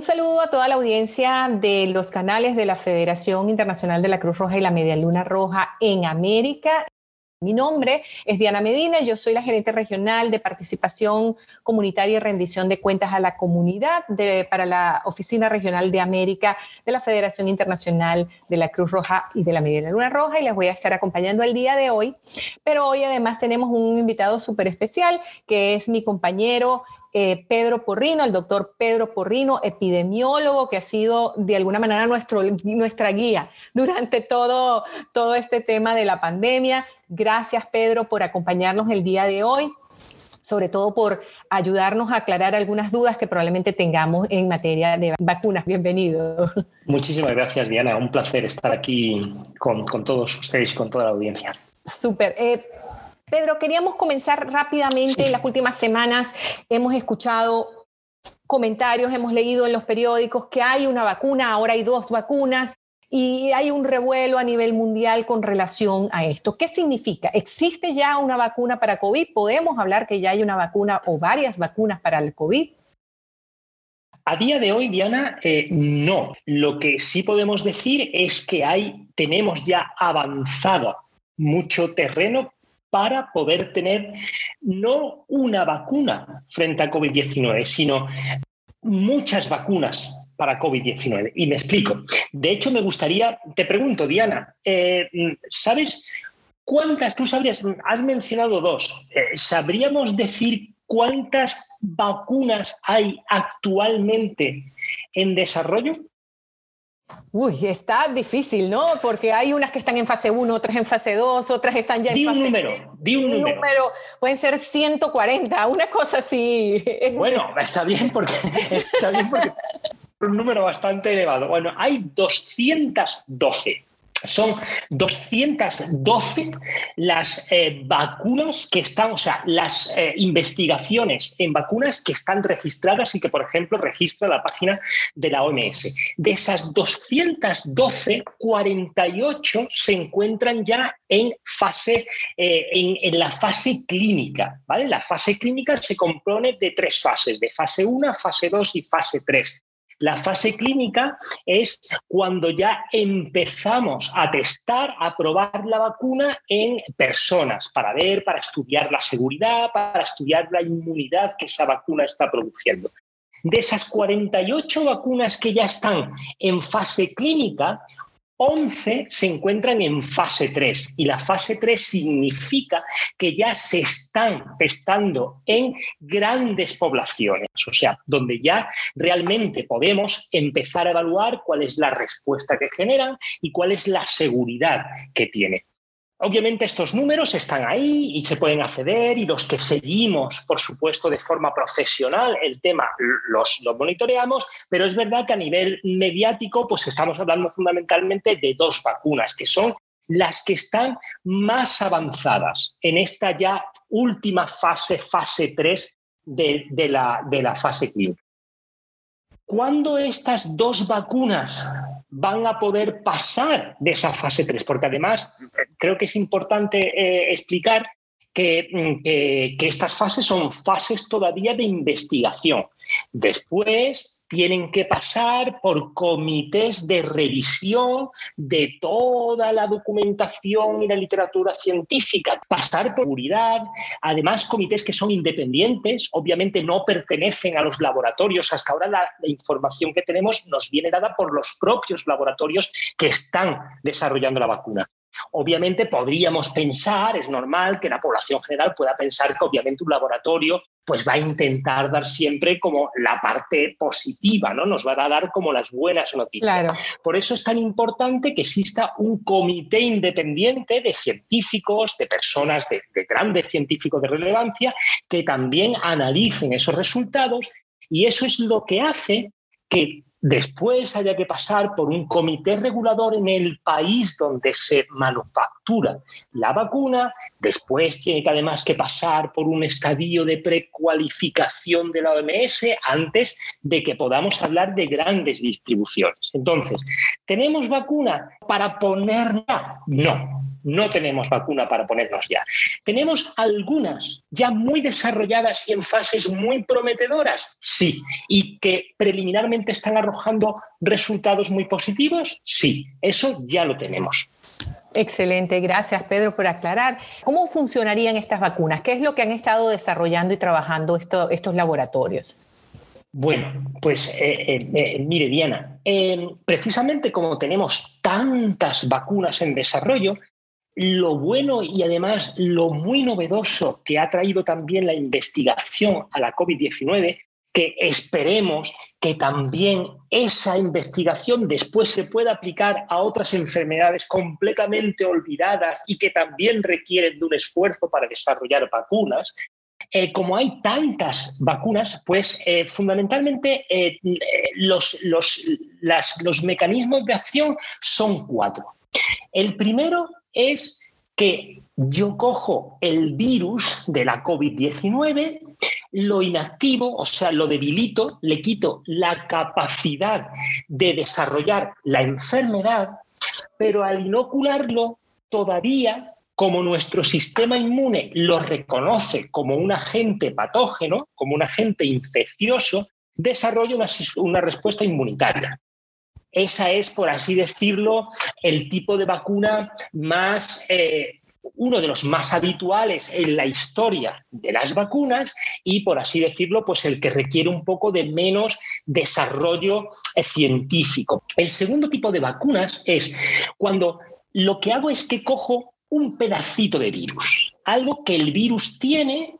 Un saludo a toda la audiencia de los canales de la Federación Internacional de la Cruz Roja y la Media Luna Roja en América. Mi nombre es Diana Medina, yo soy la gerente regional de participación comunitaria y rendición de cuentas a la comunidad para la Oficina Regional de América de la Federación Internacional de la Cruz Roja y de la Media Luna Roja y les voy a estar acompañando el día de hoy. Pero hoy además tenemos un invitado súper especial que es mi compañero eh, Pedro Porrino, el doctor Pedro Porrino, epidemiólogo que ha sido de alguna manera nuestro, nuestra guía durante todo, todo este tema de la pandemia. Gracias, Pedro, por acompañarnos el día de hoy sobre todo por ayudarnos a aclarar algunas dudas que probablemente tengamos en materia de vacunas. Bienvenido. Muchísimas gracias, Diana. Un placer estar aquí con, todos ustedes y con toda la audiencia. Súper. Eh, Pedro, queríamos comenzar rápidamente. En las últimas semanas hemos escuchado comentarios, hemos leído en los periódicos que hay una vacuna, ahora hay dos vacunas y hay un revuelo a nivel mundial con relación a esto. ¿Qué significa? ¿Existe ya una vacuna para COVID? ¿Podemos hablar que ya hay una vacuna o varias vacunas para el COVID? A día de hoy, Diana, eh, no. Lo que sí podemos decir es que hay, tenemos ya avanzado mucho terreno para poder tener no una vacuna frente a COVID-19, sino muchas vacunas para COVID-19. Y me explico. De hecho, me gustaría, te pregunto, Diana, eh, ¿sabes cuántas, tú sabrías, has mencionado dos, eh, ¿sabríamos decir cuántas vacunas hay actualmente en desarrollo? Uy, está difícil, ¿no? Porque hay unas que están en fase 1, otras en fase 2, otras están ya en fase... Di un número, di un, número. Pueden ser 140, una cosa así. Bueno, está bien porque está bien porque un número bastante elevado. Bueno, hay 212 son 212 las eh, vacunas que están, o sea, las eh, investigaciones en vacunas que están registradas y que, por ejemplo, registra la página de la OMS. De esas 212, 48 se encuentran ya en fase, eh, en, la fase clínica, ¿vale? La fase clínica se compone de tres fases, de fase 1, fase 2 y fase 3. La fase clínica es cuando ya empezamos a testar, a probar la vacuna en personas para ver, para estudiar la seguridad, para estudiar la inmunidad que esa vacuna está produciendo. De esas 48 vacunas que ya están en fase clínica, 11 se encuentran en fase 3 y la fase 3 significa que ya se están testando en grandes poblaciones, o sea, donde ya realmente podemos empezar a evaluar cuál es la respuesta que generan y cuál es la seguridad que tiene. Obviamente estos números están ahí y se pueden acceder y los que seguimos, por supuesto, de forma profesional el tema los, monitoreamos, pero es verdad que a nivel mediático pues estamos hablando fundamentalmente de dos vacunas, que son las que están más avanzadas en esta ya última fase, fase 3 de, la, fase clínica. ¿Cuándo estas dos vacunas van a poder pasar de esa fase 3? Porque además creo que es importante eh, explicar mm, que, que, estas fases son fases todavía de investigación. Después tienen que pasar por comités de revisión de toda la documentación y la literatura científica, pasar por seguridad, además comités que son independientes, obviamente no pertenecen a los laboratorios, hasta ahora la, información que tenemos nos viene dada por los propios laboratorios que están desarrollando la vacuna. Obviamente podríamos pensar, es normal que la población general pueda pensar que obviamente un laboratorio pues va a intentar dar siempre como la parte positiva, ¿no? Nos va a dar como las buenas noticias. Por eso es tan importante que exista un comité independiente de científicos, de personas de, de grandes científicos de relevancia, que también analicen esos resultados y eso es lo que hace que después haya que pasar por un comité regulador en el país donde se manufactura la vacuna, después tiene que además que pasar por un estadio de precualificación de la OMS antes de que podamos hablar de grandes distribuciones. Entonces, ¿tenemos vacuna para ponerla? No. No tenemos vacuna para ponernos ya. Tenemos algunas ya muy desarrolladas y en fases muy prometedoras, sí, y que preliminarmente están arrojando resultados muy positivos, sí, eso ya lo tenemos. Excelente, gracias Pedro por aclarar. ¿Cómo funcionarían estas vacunas? ¿Qué es lo que han estado desarrollando y trabajando estos laboratorios? Bueno, pues eh, eh, eh, mire, Diana, precisamente como tenemos tantas vacunas en desarrollo, lo bueno y además lo muy novedoso que ha traído también la investigación a la COVID-19 que esperemos que también esa investigación después se pueda aplicar a otras enfermedades completamente olvidadas y que también requieren de un esfuerzo para desarrollar vacunas. Eh, como hay tantas vacunas, pues eh, fundamentalmente eh, los, los mecanismos de acción son cuatro. El primero es que yo cojo el virus de la COVID-19, lo inactivo, o sea, lo debilito, le quito la capacidad de desarrollar la enfermedad, pero al inocularlo todavía como nuestro sistema inmune lo reconoce como un agente patógeno, como un agente infeccioso, desarrolla una, respuesta inmunitaria. Esa es, por así decirlo, el tipo de vacuna más eh, uno de los más habituales en la historia de las vacunas y, por así decirlo, pues el que requiere un poco de menos desarrollo eh, científico. El segundo tipo de vacunas es cuando lo que hago es que cojo un pedacito de virus, algo que el virus tiene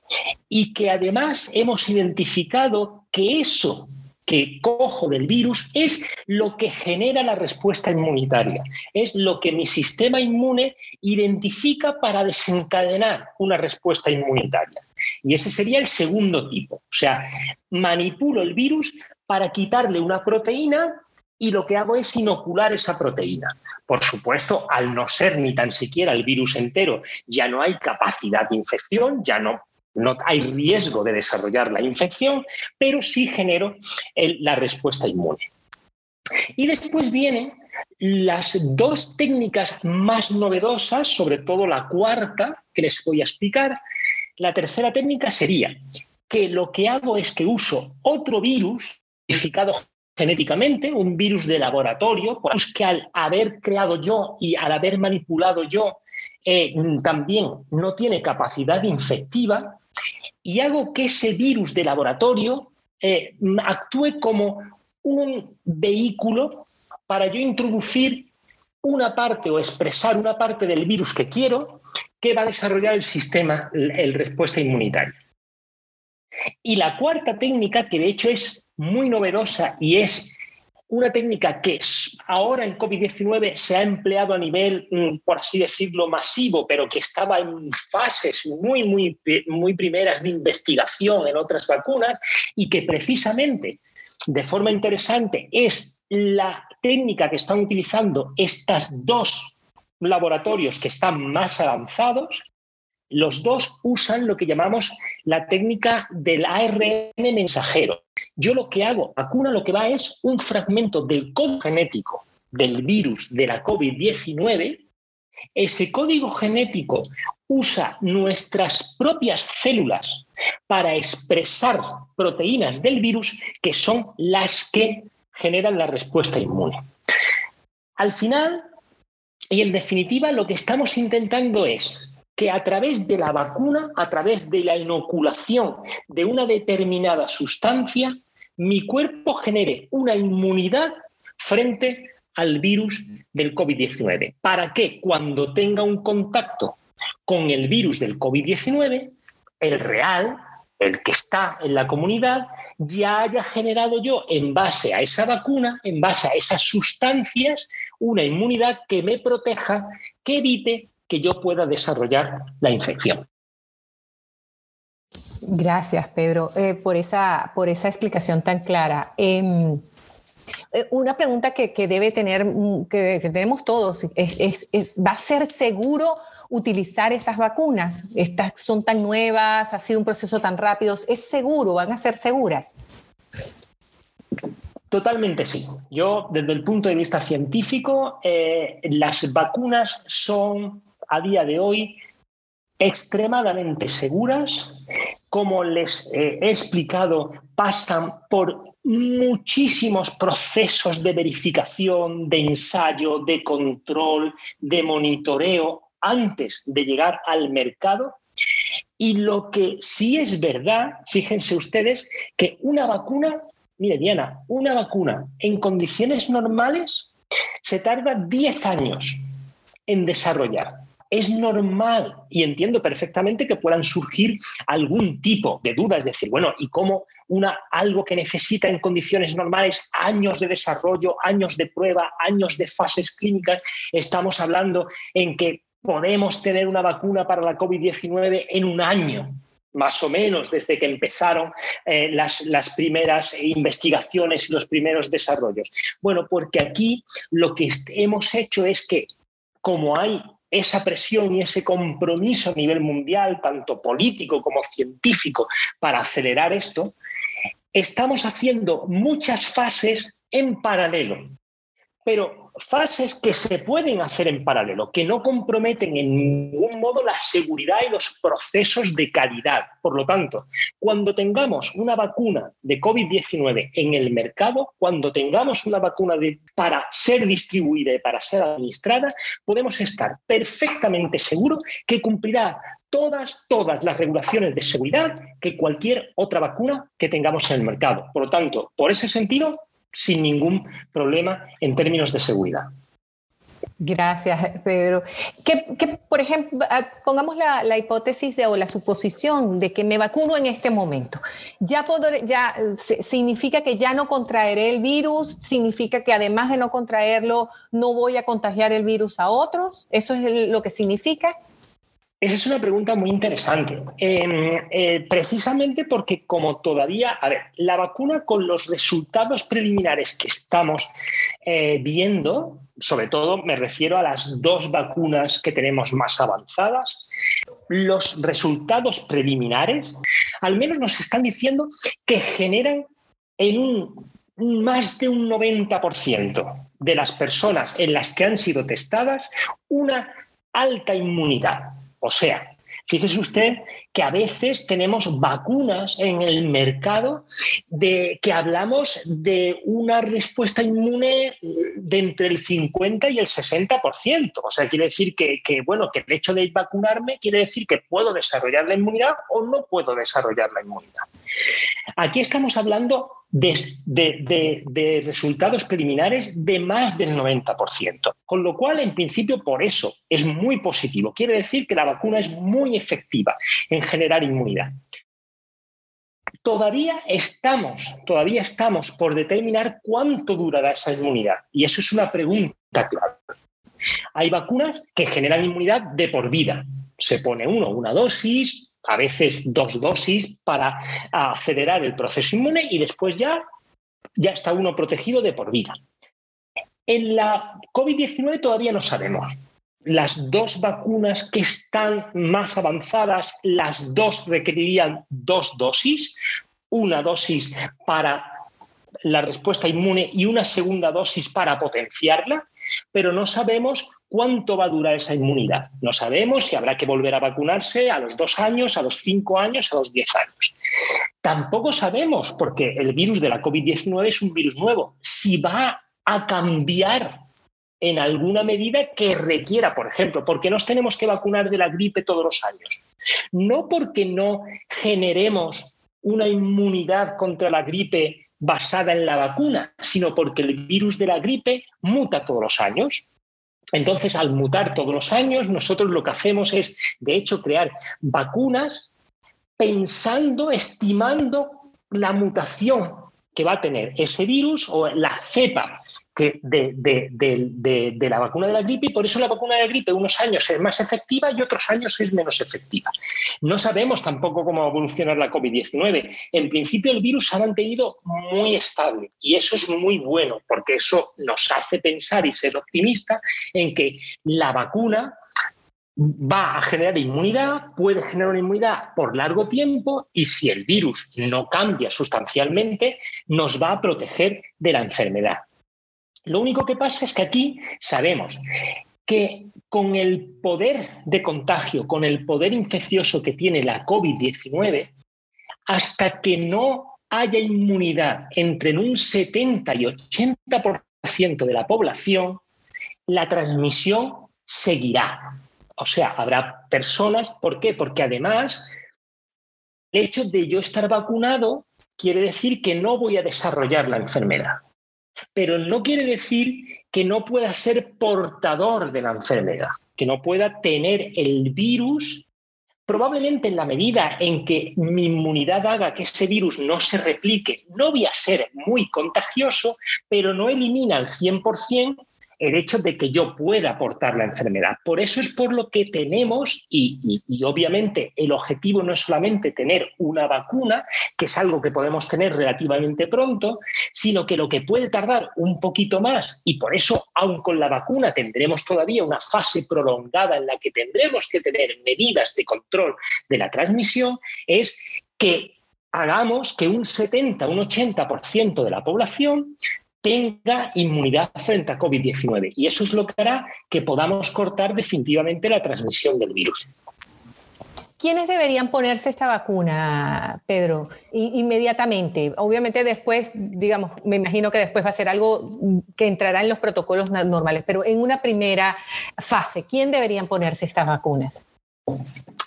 y que además hemos identificado que eso que cojo del virus es lo que genera la respuesta inmunitaria, es lo que mi sistema inmune identifica para desencadenar una respuesta inmunitaria. Y ese sería el segundo tipo. O sea, manipulo el virus para quitarle una proteína y lo que hago es inocular esa proteína. Por supuesto, al no ser ni tan siquiera el virus entero, ya no hay capacidad de infección, ya no no hay riesgo de desarrollar la infección, pero sí genero la respuesta inmune. Y después vienen las dos técnicas más novedosas, sobre todo la cuarta, que les voy a explicar. La tercera técnica sería que lo que hago es que uso otro virus modificado genéticamente, un virus de laboratorio, que al haber creado yo y al haber manipulado yo eh, también no tiene capacidad infectiva, y hago que ese virus de laboratorio eh, actúe como un vehículo para yo introducir una parte o expresar una parte del virus que quiero que va a desarrollar el sistema, el respuesta inmunitaria. Y la cuarta técnica, que de hecho es muy novedosa y es una técnica que ahora en COVID-19 se ha empleado a nivel, mm, por así decirlo, masivo, pero que estaba en fases muy, muy, muy primeras de investigación en otras vacunas y que precisamente de forma interesante es la técnica que están utilizando estas dos laboratorios que están más avanzados, los dos usan lo que llamamos la técnica del ARN mensajero. Yo lo que hago, vacuna lo que va es un fragmento del código genético del virus de la COVID-19. Ese código genético usa nuestras propias células para expresar proteínas del virus que son las que generan la respuesta inmune. Al final, y en definitiva, lo que estamos intentando es que a través de la vacuna, a través de la inoculación de una determinada sustancia, mi cuerpo genere una inmunidad frente al virus del COVID-19, para que cuando tenga un contacto con el virus del COVID-19, el real, el que está en la comunidad, ya haya generado yo, en base a esa vacuna, en base a esas sustancias, una inmunidad que me proteja, que evite que yo pueda desarrollar la infección. Gracias, Pedro, eh, por, esa, por esa explicación tan clara. Em, eh, una pregunta que, debe tener, mm, que, tenemos todos, es, ¿va a ser seguro utilizar esas vacunas? Estas son tan nuevas, ha sido un proceso tan rápido, ¿es seguro? ¿Van a ser seguras? Totalmente sí. Yo, desde el punto de vista científico, eh, las vacunas son a día de hoy extremadamente seguras, como les eh, he explicado, pasan por muchísimos procesos de verificación, de ensayo, de control, de monitoreo antes de llegar al mercado. Y lo que sí es verdad, fíjense ustedes, que una vacuna, mire Diana, una vacuna en condiciones normales se tarda 10 años en desarrollar es normal y entiendo perfectamente que puedan surgir algún tipo de dudas, es decir, bueno, ¿y cómo una, algo que necesita en condiciones normales años de desarrollo, años de prueba, años de fases clínicas, estamos hablando en que podemos tener una vacuna para la COVID-19 en un año? más o menos desde que empezaron eh, las, las, primeras investigaciones y los primeros desarrollos. Bueno, porque aquí lo que hemos hecho es que como hay esa presión y ese compromiso a nivel mundial, tanto político como científico, para acelerar esto, estamos haciendo muchas fases en paralelo. Pero fases que se pueden hacer en paralelo, que no comprometen en ningún modo la seguridad y los procesos de calidad. Por lo tanto, cuando tengamos una vacuna de COVID-19 en el mercado, cuando tengamos una vacuna para ser distribuida y para ser administrada, podemos estar perfectamente seguros que cumplirá todas, todas las regulaciones de seguridad que cualquier otra vacuna que tengamos en el mercado. Por lo tanto, por ese sentido, sin ningún problema en términos de seguridad. Gracias, Pedro. Que, por ejemplo, ah, pongamos la, hipótesis o la suposición de que me vacuno en este momento. Ya, ya significa que ya no contraeré el virus, significa que además de no contraerlo, no voy a contagiar el virus a otros. ¿Eso es lo que significa? Esa es una pregunta muy interesante, em, eh, precisamente porque como todavía, a ver, la vacuna con los resultados preliminares que estamos eh, viendo, sobre todo me refiero a las dos vacunas que tenemos más avanzadas, los resultados preliminares al menos nos están diciendo que generan en un más de un 90% de las personas en las que han sido testadas una alta inmunidad. O sea, fíjese usted que a veces tenemos vacunas en el mercado de que hablamos de una respuesta inmune de entre el 50 y el 60%. O sea, quiere decir que, bueno, que el hecho de vacunarme quiere decir que puedo desarrollar la inmunidad o no puedo desarrollar la inmunidad. Aquí estamos hablando de, resultados preliminares de más del 90%, con lo cual, en principio, por eso es muy positivo. Quiere decir que la vacuna es muy efectiva generar inmunidad. Todavía estamos, todavía estamos por determinar cuánto durará esa inmunidad. Y eso es una pregunta clave. Hay vacunas que generan inmunidad de por vida. Se pone uno una dosis, a veces dos dosis para acelerar el proceso inmune y después ya, ya está uno protegido de por vida. En la COVID-19 todavía no sabemos. Las dos vacunas que están más avanzadas, las dos requerirían dos dosis, una dosis para la respuesta inmune y una segunda dosis para potenciarla, pero no sabemos cuánto va a durar esa inmunidad. No sabemos si habrá que volver a vacunarse a los dos años, a los cinco años, a los diez años. Tampoco sabemos, porque el virus de la COVID-19 es un virus nuevo, si va a cambiar en alguna medida que requiera, por ejemplo, porque nos tenemos que vacunar de la gripe todos los años. No porque no generemos una inmunidad contra la gripe basada en la vacuna, sino porque el virus de la gripe muta todos los años. Entonces, al mutar todos los años, nosotros lo que hacemos es, de hecho, crear vacunas pensando, estimando la mutación que va a tener ese virus o la cepa de, la vacuna de la gripe y por eso la vacuna de la gripe unos años es más efectiva y otros años es menos efectiva. No sabemos tampoco cómo va a evolucionar la COVID-19. En principio el virus se ha mantenido muy estable y eso es muy bueno porque eso nos hace pensar y ser optimista en que la vacuna va a generar inmunidad, puede generar inmunidad por largo tiempo y si el virus no cambia sustancialmente, nos va a proteger de la enfermedad. Lo único que pasa es que aquí sabemos que con el poder de contagio, con el poder infeccioso que tiene la COVID-19, hasta que no haya inmunidad entre un 70 y 80% de la población, la transmisión seguirá. O sea, habrá personas, ¿por qué? Porque además el hecho de yo estar vacunado quiere decir que no voy a desarrollar la enfermedad, pero no quiere decir que no pueda ser portador de la enfermedad, que no pueda tener el virus, probablemente en la medida en que mi inmunidad haga que ese virus no se replique, no voy a ser muy contagioso, pero no elimina al 100% el hecho de que yo pueda aportar la enfermedad. Por eso es por lo que tenemos, y, obviamente el objetivo no es solamente tener una vacuna, que es algo que podemos tener relativamente pronto, sino que lo que puede tardar un poquito más, y por eso aún con la vacuna tendremos todavía una fase prolongada en la que tendremos que tener medidas de control de la transmisión, es que hagamos que un 70, un 80% de la población tenga inmunidad frente a COVID-19. Y eso es lo que hará que podamos cortar definitivamente la transmisión del virus. ¿Quiénes deberían ponerse esta vacuna, Pedro? inmediatamente. Obviamente después, digamos, me imagino que después va a ser algo que entrará en los protocolos normales, pero en una primera fase, ¿quién deberían ponerse estas vacunas?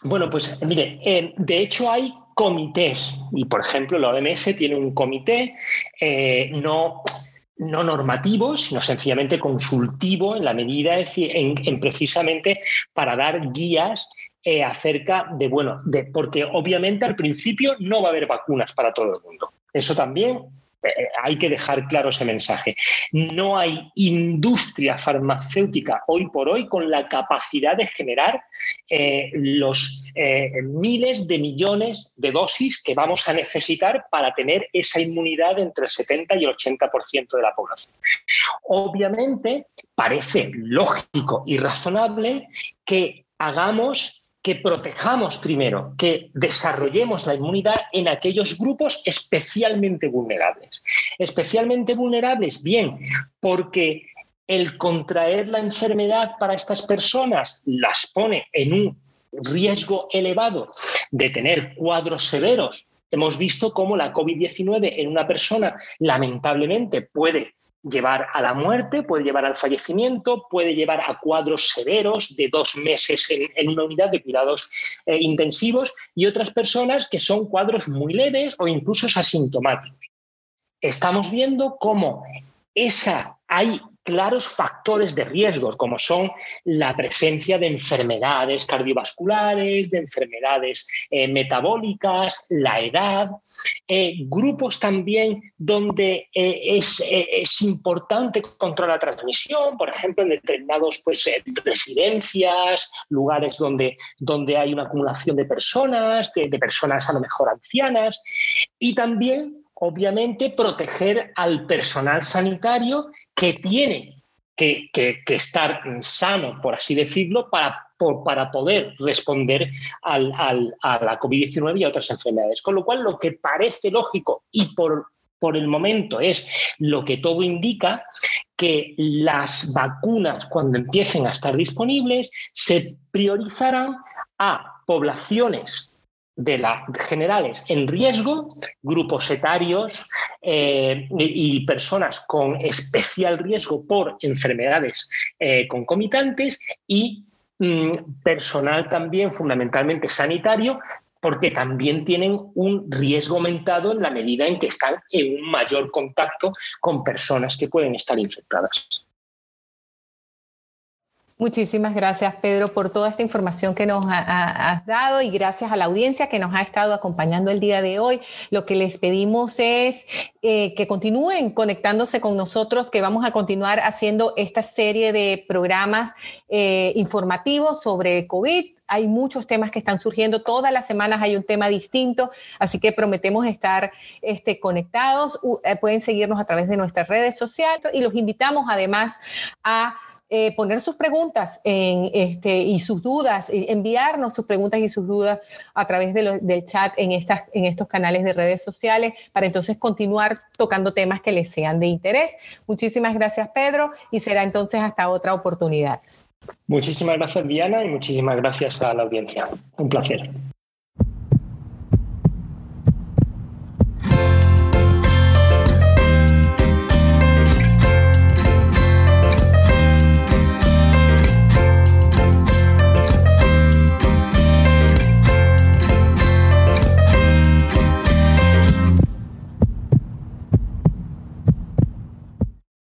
Bueno, pues mire, eh, de hecho hay comités y, por ejemplo, la OMS tiene un comité, eh, no no normativo, sino sencillamente consultivo en la medida en, precisamente para dar guías eh, acerca de, bueno, de, porque obviamente al principio no va a haber vacunas para todo el mundo. Eso también hay que dejar claro ese mensaje. No hay industria farmacéutica hoy por hoy con la capacidad de generar eh, los eh, miles de millones de dosis que vamos a necesitar para tener esa inmunidad entre el 70 y el 80% de la población. Obviamente, parece lógico y razonable que hagamos que protejamos primero, que desarrollemos la inmunidad en aquellos grupos especialmente vulnerables. Especialmente vulnerables, bien, porque el contraer la enfermedad para estas personas las pone en un riesgo elevado de tener cuadros severos. Hemos visto cómo la COVID-19 en una persona lamentablemente puede llevar a la muerte, puede llevar al fallecimiento, puede llevar a cuadros severos de dos meses en, una unidad de cuidados eh, intensivos y otras personas que son cuadros muy leves o incluso asintomáticos. Estamos viendo cómo esa hay claros factores de riesgo, como son la presencia de enfermedades cardiovasculares, de enfermedades eh, metabólicas, la edad, eh, grupos también donde eh, es, es, importante controlar la transmisión, por ejemplo, en determinados pues, residencias, lugares donde, donde hay una acumulación de personas, de personas a lo mejor ancianas, y también obviamente, proteger al personal sanitario que tiene que, estar sano, por así decirlo, para, para poder responder a la COVID-19 y a otras enfermedades. Con lo cual, lo que parece lógico y por, por el momento es lo que todo indica, que las vacunas, cuando empiecen a estar disponibles, se priorizarán a poblaciones de las generales en riesgo, grupos etarios eh, y personas con especial riesgo por enfermedades eh, concomitantes y mm, personal también fundamentalmente sanitario porque también tienen un riesgo aumentado en la medida en que están en un mayor contacto con personas que pueden estar infectadas. Muchísimas gracias, Pedro, por toda esta información que nos has dado y gracias a la audiencia que nos ha estado acompañando el día de hoy. Lo que les pedimos es eh, que continúen conectándose con nosotros, que vamos a continuar haciendo esta serie de programas eh, informativos sobre COVID. Hay muchos temas que están surgiendo, todas las semanas hay un tema distinto, así que prometemos estar este, conectados. Eh, pueden seguirnos a través de nuestras redes sociales y los invitamos además a eh, poner sus preguntas en, este, y sus dudas, enviarnos sus preguntas y sus dudas a través del chat en, estas, en estos canales de redes sociales para entonces continuar tocando temas que les sean de interés. Muchísimas gracias, Pedro, y será entonces hasta otra oportunidad. Muchísimas gracias, Diana, y muchísimas gracias a la audiencia. Un placer.